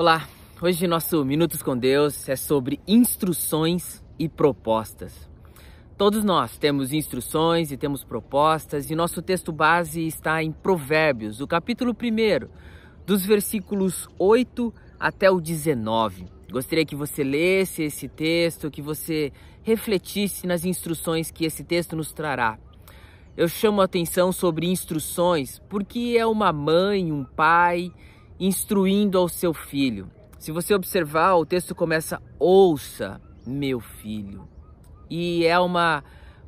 Olá, hoje nosso Minutos com Deus é sobre instruções e propostas. Todos nós temos instruções e temos propostas, e nosso texto base está em Provérbios, o capítulo 1, dos versículos 8 até o 19. Gostaria que você lesse esse texto, que você refletisse nas instruções que esse texto nos trará. Eu chamo a atenção sobre instruções porque é uma mãe, um pai instruindo ao seu filho. Se você observar, o texto começa: Ouça, meu filho. E é uma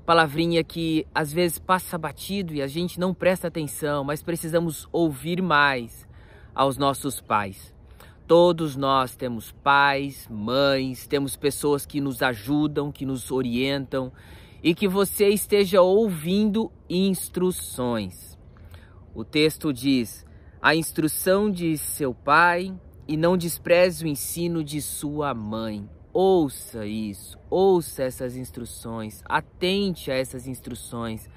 palavrinha que às vezes passa batido e a gente não presta atenção, mas precisamos ouvir mais aos nossos pais. Todos nós temos pais, mães, temos pessoas que nos ajudam, que nos orientam e que você esteja ouvindo instruções. O texto diz: a instrução de seu pai e não despreze o ensino de sua mãe. Ouça isso, ouça essas instruções, atente a essas instruções.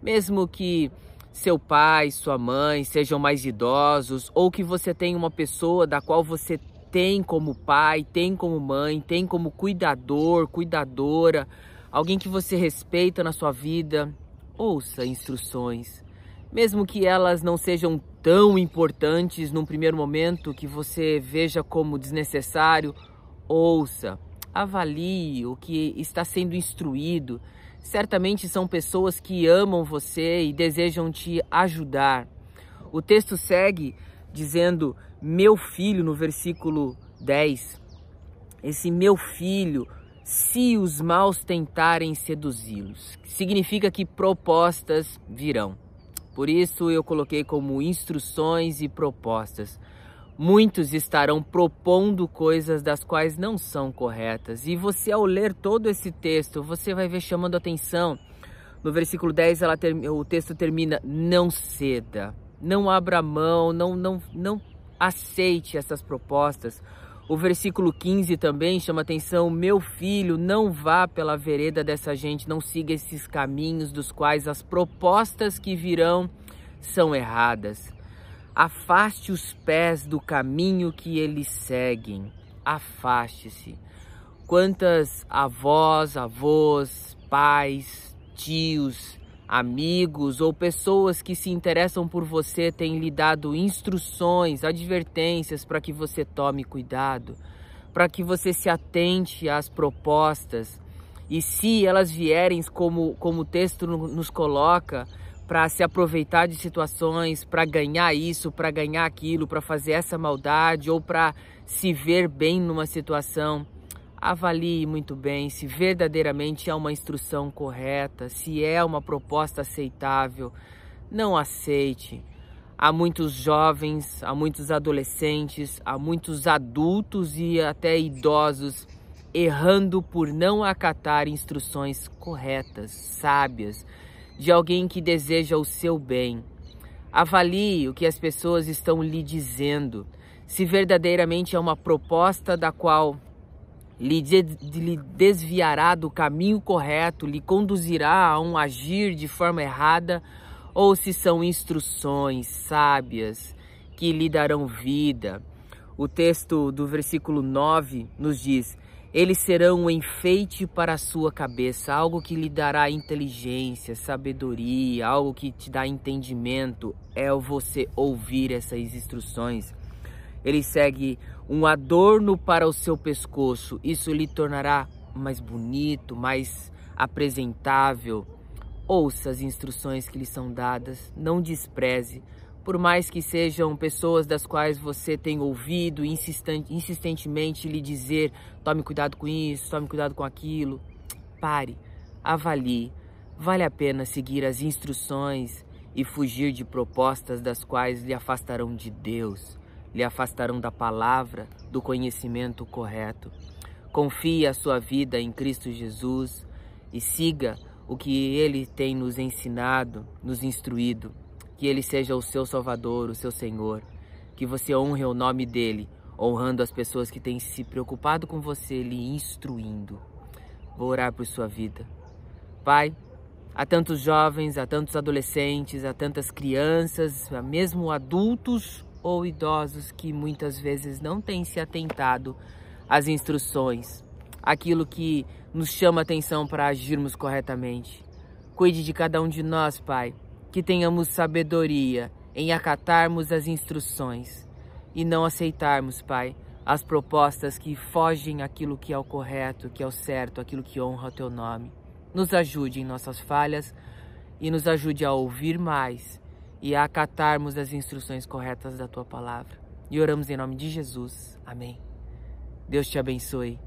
Mesmo que seu pai, sua mãe sejam mais idosos ou que você tenha uma pessoa da qual você tem como pai, tem como mãe, tem como cuidador, cuidadora, alguém que você respeita na sua vida, ouça instruções mesmo que elas não sejam tão importantes num primeiro momento, que você veja como desnecessário, ouça, avalie o que está sendo instruído. Certamente são pessoas que amam você e desejam te ajudar. O texto segue dizendo: Meu filho, no versículo 10. Esse meu filho, se os maus tentarem seduzi-los, significa que propostas virão. Por isso eu coloquei como instruções e propostas. Muitos estarão propondo coisas das quais não são corretas. E você, ao ler todo esse texto, você vai ver chamando atenção. No versículo 10, ela ter, o texto termina: Não ceda, não abra mão, não, não, não aceite essas propostas. O versículo 15 também chama atenção: Meu filho, não vá pela vereda dessa gente, não siga esses caminhos dos quais as propostas que virão são erradas. Afaste os pés do caminho que eles seguem. Afaste-se. Quantas avós, avós, pais, tios, amigos ou pessoas que se interessam por você têm lhe dado instruções, advertências para que você tome cuidado, para que você se atente às propostas. E se elas vierem, como, como o texto nos coloca, para se aproveitar de situações, para ganhar isso, para ganhar aquilo, para fazer essa maldade ou para se ver bem numa situação, avalie muito bem se verdadeiramente é uma instrução correta, se é uma proposta aceitável. Não aceite. Há muitos jovens, há muitos adolescentes, há muitos adultos e até idosos errando por não acatar instruções corretas, sábias, de alguém que deseja o seu bem. Avalie o que as pessoas estão lhe dizendo, se verdadeiramente é uma proposta da qual lhe desviará do caminho correto, lhe conduzirá a um agir de forma errada, ou se são instruções sábias que lhe darão vida. O texto do versículo 9 nos diz: Eles serão um enfeite para a sua cabeça, algo que lhe dará inteligência, sabedoria, algo que te dá entendimento. É você ouvir essas instruções. Ele segue um adorno para o seu pescoço. Isso lhe tornará mais bonito, mais apresentável. Ouça as instruções que lhe são dadas, não despreze, por mais que sejam pessoas das quais você tem ouvido insistentemente lhe dizer: tome cuidado com isso, tome cuidado com aquilo. Pare, avalie. Vale a pena seguir as instruções e fugir de propostas das quais lhe afastarão de Deus lhe afastarão da palavra, do conhecimento correto. Confie a sua vida em Cristo Jesus e siga o que ele tem nos ensinado, nos instruído. Que ele seja o seu Salvador, o seu Senhor. Que você honre o nome dele, honrando as pessoas que têm se preocupado com você, lhe instruindo. Vou orar por sua vida. Pai, há tantos jovens, há tantos adolescentes, há tantas crianças, há mesmo adultos ou idosos que muitas vezes não têm se atentado às instruções, aquilo que nos chama atenção para agirmos corretamente. Cuide de cada um de nós, Pai, que tenhamos sabedoria em acatarmos as instruções e não aceitarmos, Pai, as propostas que fogem aquilo que é o correto, que é o certo, aquilo que honra o teu nome. Nos ajude em nossas falhas e nos ajude a ouvir mais e a acatarmos as instruções corretas da tua palavra. E oramos em nome de Jesus. Amém. Deus te abençoe.